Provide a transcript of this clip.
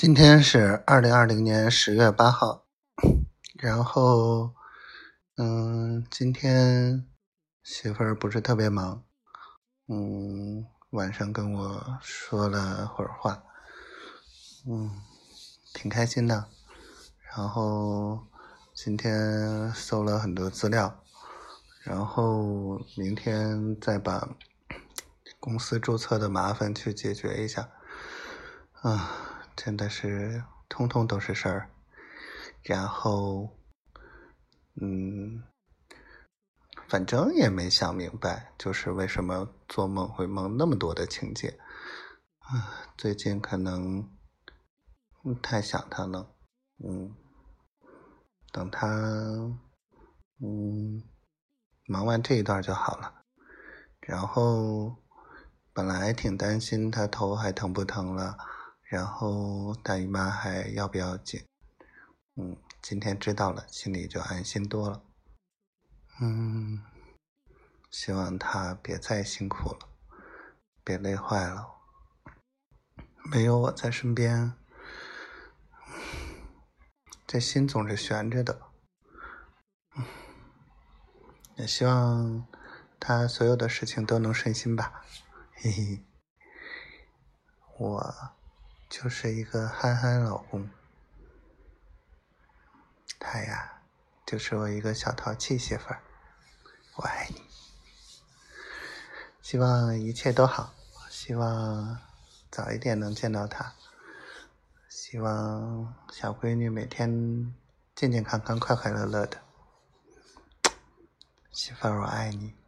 今天是二零二零年十月八号，然后，嗯，今天媳妇儿不是特别忙，嗯，晚上跟我说了会儿话，嗯，挺开心的。然后今天搜了很多资料，然后明天再把公司注册的麻烦去解决一下，啊。真的是通通都是事儿，然后，嗯，反正也没想明白，就是为什么做梦会梦那么多的情节，啊，最近可能太想他了，嗯，等他，嗯，忙完这一段就好了，然后本来挺担心他头还疼不疼了。然后大姨妈还要不要紧？嗯，今天知道了，心里就安心多了。嗯，希望她别再辛苦了，别累坏了。没有我在身边，这心总是悬着的。也希望她所有的事情都能顺心吧。嘿嘿，我。就是一个憨憨老公，他呀，就是我一个小淘气媳妇儿，我爱你，希望一切都好，希望早一点能见到他，希望小闺女每天健健康康、快快乐乐的，媳妇儿我爱你，我爱你。